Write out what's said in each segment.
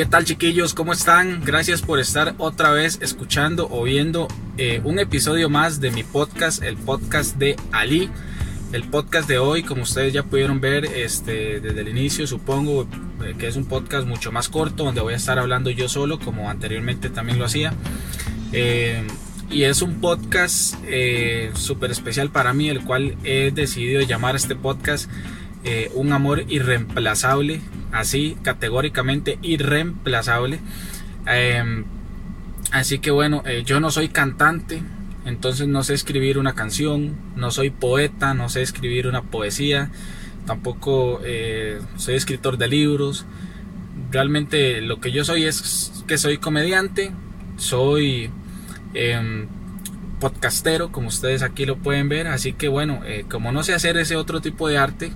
¿Qué tal chiquillos? ¿Cómo están? Gracias por estar otra vez escuchando o viendo eh, un episodio más de mi podcast, el podcast de Ali. El podcast de hoy, como ustedes ya pudieron ver este, desde el inicio, supongo eh, que es un podcast mucho más corto, donde voy a estar hablando yo solo, como anteriormente también lo hacía. Eh, y es un podcast súper especial para mí, el cual he decidido llamar este podcast Un amor irreemplazable así categóricamente irreemplazable. Em, así que bueno, eh, yo no soy cantante, entonces no sé escribir una canción, no soy poeta, no sé escribir una poesía, tampoco eh, soy escritor de libros. Realmente lo que yo soy es que soy comediante, soy em, podcastero, como ustedes aquí lo pueden ver. Así que bueno, eh, como no sé hacer ese otro tipo de arte,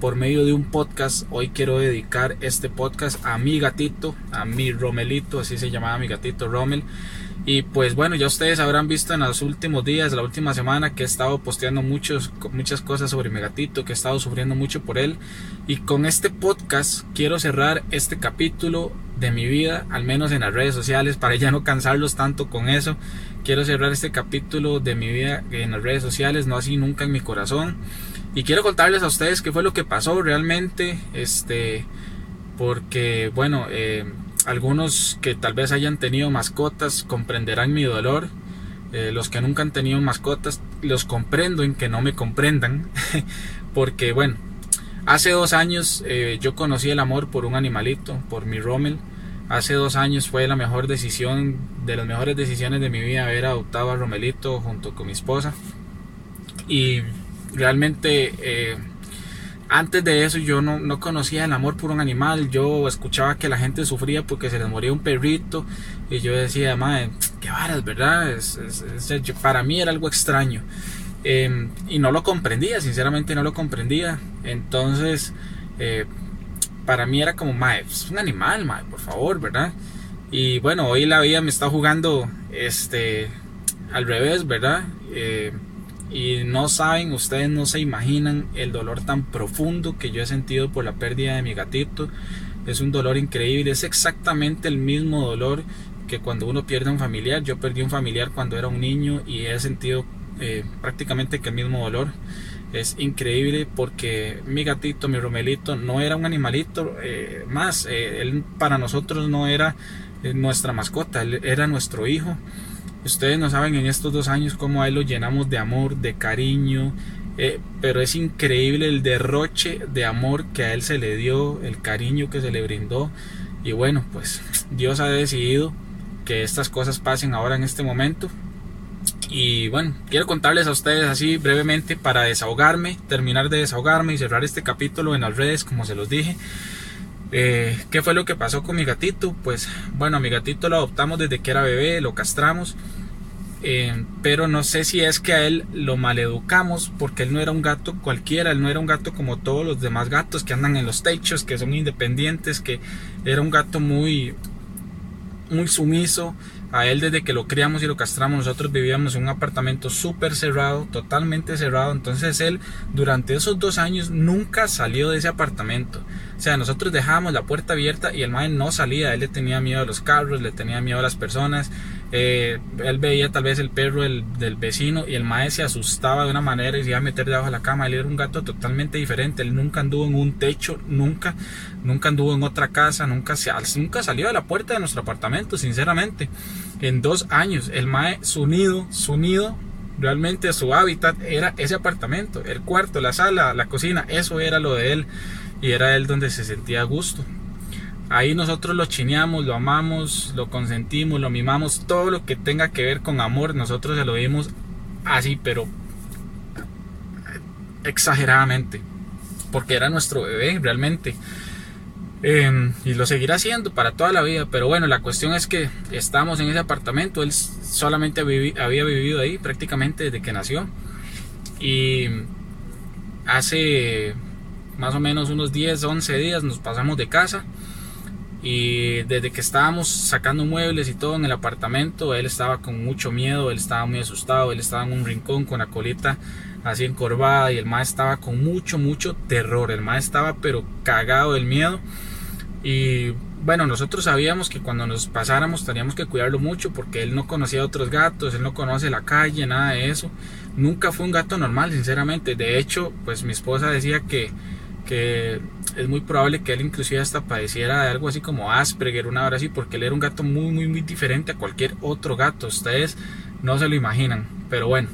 por medio de un podcast. Hoy quiero dedicar este podcast a mi gatito, a mi Romelito, así se llamaba mi gatito Romel. Y pues bueno, ya ustedes habrán visto en los últimos días, la última semana, que he estado posteando muchos, muchas cosas sobre mi gatito, que he estado sufriendo mucho por él. Y con este podcast quiero cerrar este capítulo de mi vida, al menos en las redes sociales, para ya no cansarlos tanto con eso. Quiero cerrar este capítulo de mi vida en las redes sociales, no así nunca en mi corazón. Y quiero contarles a ustedes qué fue lo que pasó realmente, este, porque bueno, eh, algunos que tal vez hayan tenido mascotas comprenderán mi dolor. Eh, los que nunca han tenido mascotas los comprendo en que no me comprendan, porque bueno, hace dos años eh, yo conocí el amor por un animalito, por mi Rommel. Hace dos años fue la mejor decisión, de las mejores decisiones de mi vida, haber adoptado a Romelito junto con mi esposa. Y realmente eh, antes de eso yo no, conocía el amor por un animal, yo escuchaba que la gente sufría porque se les moría un perrito y yo decía, madre, qué varas, ¿verdad? para mí era algo extraño em, y no lo comprendía, sinceramente no lo comprendía. Entonces, eh, para mí era como, madre, es un animal, madre, por favor, ¿verdad? Y bueno, hoy la vida me está jugando este al revés, ¿verdad? Eh, y no saben, ustedes no se imaginan el dolor tan profundo que yo he sentido por la pérdida de mi gatito. Es un dolor increíble, es exactamente el mismo dolor que cuando uno pierde a un familiar. Yo perdí un familiar cuando era un niño y he sentido eh, prácticamente el mismo dolor. Es increíble porque mi gatito, mi Romelito, no era un animalito eh, más. Eh, él para nosotros no era nuestra mascota, era nuestro hijo. Ustedes no saben en estos dos años cómo a él lo llenamos de amor, de cariño, eh, pero es increíble el derroche de amor que a él se le dio, el cariño que se le brindó. Y bueno, pues Dios ha decidido que estas cosas pasen ahora en este momento. Y bueno, quiero contarles a ustedes así brevemente para desahogarme, terminar de desahogarme y cerrar este capítulo en las redes, como se los dije. Eh, ¿Qué fue lo que pasó con mi gatito? Pues bueno, mi gatito lo adoptamos desde que era bebé, lo castramos. Eh, pero no sé si es que a él lo maleducamos porque él no era un gato cualquiera, él no era un gato como todos los demás gatos que andan en los techos, que son independientes, que era un gato muy, muy sumiso. A él desde que lo criamos y lo castramos nosotros vivíamos en un apartamento súper cerrado, totalmente cerrado. Entonces él durante esos dos años nunca salió de ese apartamento. O sea, nosotros dejábamos la puerta abierta y el mae no salía. Él le tenía miedo a los carros, le tenía miedo a las personas. Eh, él veía tal vez el perro del, vecino y el mae se asustaba de una manera y se iba a meter debajo de la cama. Él era un gato totalmente diferente. Él nunca anduvo en un techo, nunca, nunca anduvo en otra casa, nunca, nunca salió de la puerta de nuestro apartamento, sinceramente. En dos años, el mae, su nido, su nido, realmente su hábitat era ese apartamento, el cuarto, la sala, la cocina, eso era lo de él y era él donde se sentía a gusto. Ahí nosotros lo chineamos, lo amamos, lo consentimos, lo mimamos, todo lo que tenga que ver con amor, nosotros se lo dimos así, pero exageradamente, porque era nuestro bebé realmente. Em, y lo seguirá haciendo para toda la vida, pero bueno, la cuestión es que estamos en ese apartamento, él solamente había vivido ahí prácticamente desde que nació. Y hace más o menos unos 10, 11 días nos pasamos de casa y desde que estábamos sacando muebles y todo en el apartamento, él estaba con mucho miedo, él estaba muy asustado, él estaba en un rincón con la colita así encorvada y el más estaba con mucho, mucho terror, el más estaba pero cagado del miedo y bueno, nosotros sabíamos que cuando nos pasáramos teníamos que cuidarlo mucho porque él no conocía a otros gatos, él no conoce la calle, nada de eso. Nunca fue un gato normal, sinceramente. De hecho, pues mi esposa decía que, que es muy probable que él inclusive hasta padeciera de algo así como Asperger, una hora así, porque él era un gato muy, muy, muy diferente a cualquier otro gato. Ustedes no se lo imaginan. Pero bueno,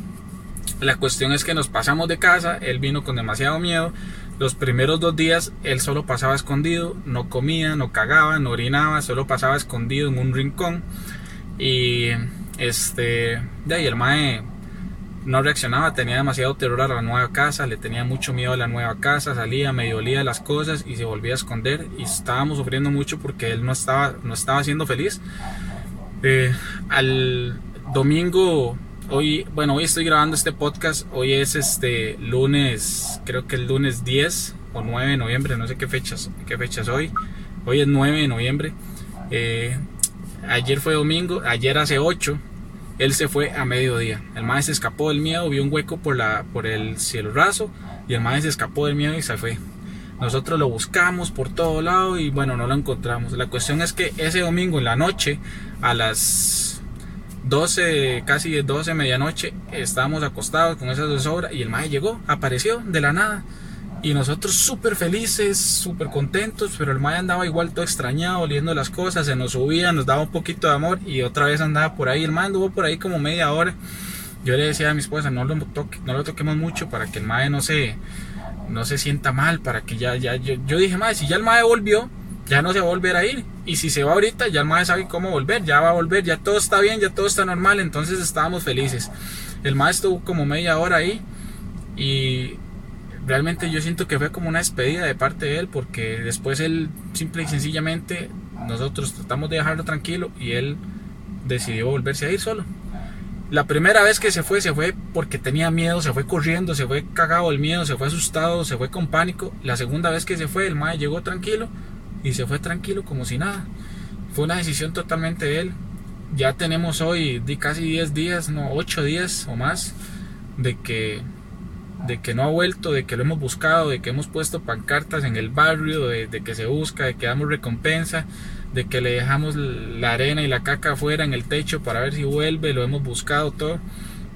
la cuestión es que nos pasamos de casa, él vino con demasiado miedo. Los primeros dos días él solo pasaba escondido, no comía, no cagaba, no orinaba, solo pasaba escondido en un rincón. Y este, de ahí el mae no reaccionaba, tenía demasiado terror a la nueva casa, le tenía mucho miedo a la nueva casa, salía, medio olía las cosas y se volvía a esconder y estábamos sufriendo mucho porque él no estaba, no estaba siendo feliz. Eh, al domingo, hoy, bueno, hoy estoy grabando este podcast, hoy es este lunes, creo que el lunes 10 o 9 de noviembre, no sé qué fechas, qué fechas hoy, hoy es 9 de noviembre. Eh, ayer fue domingo, ayer hace 8 él se fue a mediodía. El maestro se escapó del miedo, vio un hueco por, la, por el cielo raso y el maestro se escapó del miedo y se fue. Nosotros lo buscamos por todo lado y bueno, no lo encontramos. La cuestión es que ese domingo en la noche, a las 12, casi 12, medianoche, estábamos acostados con esas dos y el maestro llegó, apareció de la nada. Y nosotros súper felices, súper contentos, pero el Maya andaba igual todo extrañado, oliendo las cosas, se nos subía, nos daba un poquito de amor y otra vez andaba por ahí. El Maya anduvo por ahí como media hora. Yo le decía a mi esposa, no lo, toque, no lo toquemos mucho para que el Maya no se, no se sienta mal, para que ya, ya, yo, dije, Maya, si ya el Maya volvió, ya no se va a volver a ir. Y si se va ahorita, ya el Maya sabe cómo volver, ya va a volver, ya todo está bien, ya todo está normal, entonces estábamos felices. El Maya estuvo como media hora ahí y realmente yo siento que fue como una despedida de parte de él porque después él simple y sencillamente nosotros tratamos de dejarlo tranquilo y él decidió volverse a ir solo. La primera vez que se fue, se fue porque tenía miedo, se fue corriendo, se fue cagado el miedo, se fue asustado, se fue con pánico. La segunda vez que se fue, el mae llegó tranquilo y se fue tranquilo como si nada. Fue una decisión totalmente de él. Ya tenemos hoy casi 10 días, no, 8 días o más de que de que no ha vuelto, de que lo hemos buscado, de que hemos puesto pancartas en el barrio, de, que se busca, de que damos recompensa, de que le dejamos la arena y la caca afuera en el techo para ver si vuelve, lo hemos buscado todo,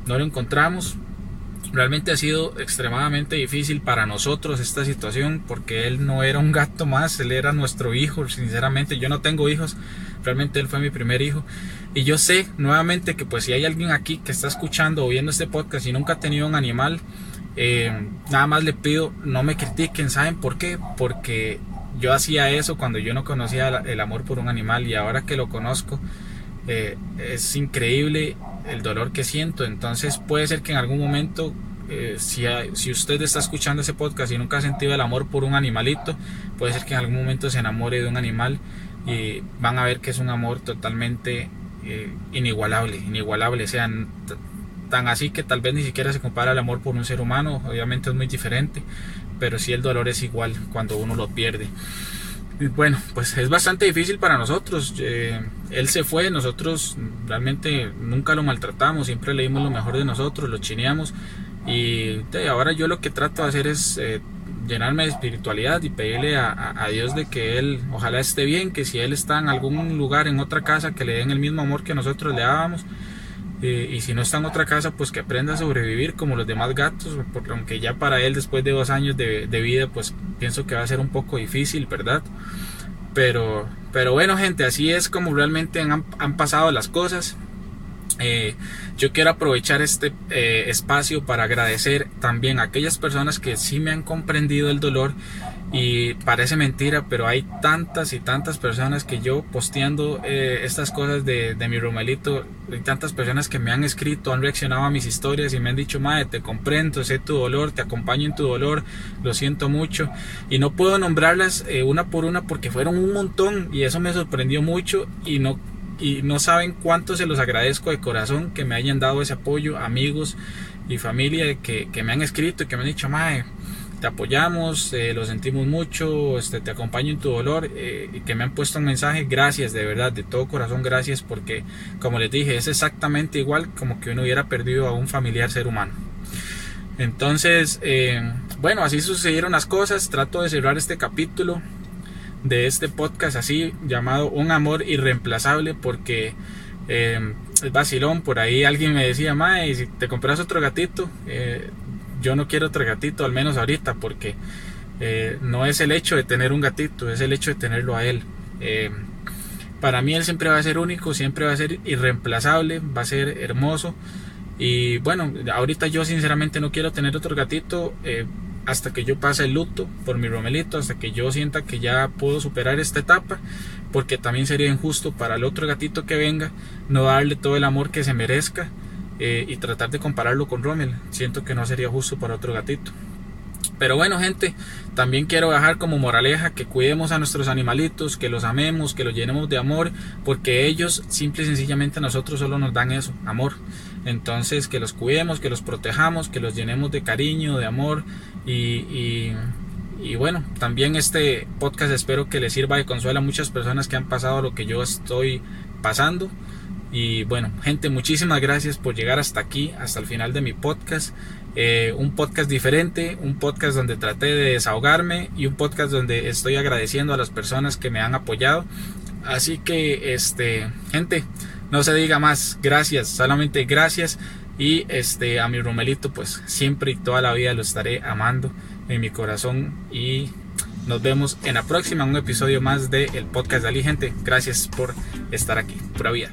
no lo encontramos. Realmente ha sido extremadamente difícil para nosotros esta situación porque él no era un gato más, él era nuestro hijo, sinceramente yo no tengo hijos, realmente él fue mi primer hijo y yo sé nuevamente que pues si hay alguien aquí que está escuchando o viendo este podcast y nunca ha tenido un animal, eh, nada más le pido, no me critiquen, ¿saben por qué? Porque yo hacía eso cuando yo no conocía el amor por un animal y ahora que lo conozco eh, es increíble el dolor que siento. Entonces puede ser que en algún momento, eh, si, si usted está escuchando ese podcast y nunca ha sentido el amor por un animalito, puede ser que en algún momento se enamore de un animal y van a ver que es un amor totalmente inigualable, inigualable. Sean tan así que tal vez ni siquiera se compara el amor por un ser humano, obviamente es muy diferente, pero sí el dolor es igual cuando uno lo pierde. Y bueno, pues es bastante difícil para nosotros. Eh, él se fue, nosotros realmente nunca lo maltratamos, siempre le dimos lo mejor de nosotros, lo chineamos. Y ahora yo lo que trato de hacer es eh, llenarme de espiritualidad y pedirle a, Dios de que Él ojalá esté bien, que si Él está en algún lugar, en otra casa, que le den el mismo amor que nosotros le dábamos eh, y si no está en otra casa, pues que aprenda a sobrevivir como los demás gatos, porque aunque ya para él después de dos años de, vida, pues pienso que va a ser un poco difícil, ¿verdad? Pero, pero bueno, gente, así es como realmente han, han pasado las cosas. Eh, yo quiero aprovechar este eh, espacio para agradecer también a aquellas personas que sí me han comprendido el dolor y parece mentira, pero hay tantas y tantas personas que yo posteando eh, estas cosas de, de, mi Romelito, hay tantas personas que me han escrito, han reaccionado a mis historias y me han dicho, madre, te comprendo, sé tu dolor, te acompaño en tu dolor, lo siento mucho. Y no puedo nombrarlas eh, una por una porque fueron un montón y eso me sorprendió mucho y no, y no saben cuánto se los agradezco de corazón que me hayan dado ese apoyo, amigos y familia que, que me han escrito y que me han dicho, madre, te apoyamos, eh, lo sentimos mucho, este, te acompaño en tu dolor eh, y que me han puesto un mensaje, gracias de verdad, de todo corazón, gracias porque como les dije, es exactamente igual como que uno hubiera perdido a un familiar ser humano. Entonces, eh, bueno, así sucedieron las cosas, trato de cerrar este capítulo de este podcast así llamado Un amor irreemplazable porque es vacilón. Por ahí alguien me decía, Mae, si te compras otro gatito, yo no quiero otro gatito, al menos ahorita, porque eh, no es el hecho de tener un gatito, es el hecho de tenerlo a él. para mí él siempre va a ser único, siempre va a ser irreemplazable, va a ser hermoso. Y bueno, ahorita yo sinceramente no quiero tener otro gatito hasta que yo pase el luto por mi Romelito, hasta que yo sienta que ya puedo superar esta etapa, porque también sería injusto para el otro gatito que venga no darle todo el amor que se merezca eh, y tratar de compararlo con Rommel. Siento que no sería justo para otro gatito. Pero bueno, gente, también quiero dejar como moraleja que cuidemos a nuestros animalitos, que los amemos, que los llenemos de amor, porque ellos simple y sencillamente a nosotros solo nos dan eso, amor. Entonces, que los cuidemos, que los protejamos, que los llenemos de cariño, de amor y, y, bueno, también este podcast espero que les sirva de consuelo a muchas personas que han pasado lo que yo estoy pasando. Y bueno, gente, muchísimas gracias por llegar hasta aquí, hasta el final de mi podcast. Eh, un podcast diferente, un podcast donde traté de desahogarme y un podcast donde estoy agradeciendo a las personas que me han apoyado. Así que, este, gente, no se diga más, gracias, solamente gracias. Y este, a mi Romelito, pues siempre y toda la vida lo estaré amando en mi corazón. Y nos vemos en la próxima, un episodio más del podcast de Ali, gente. Gracias por estar aquí. Pura vida.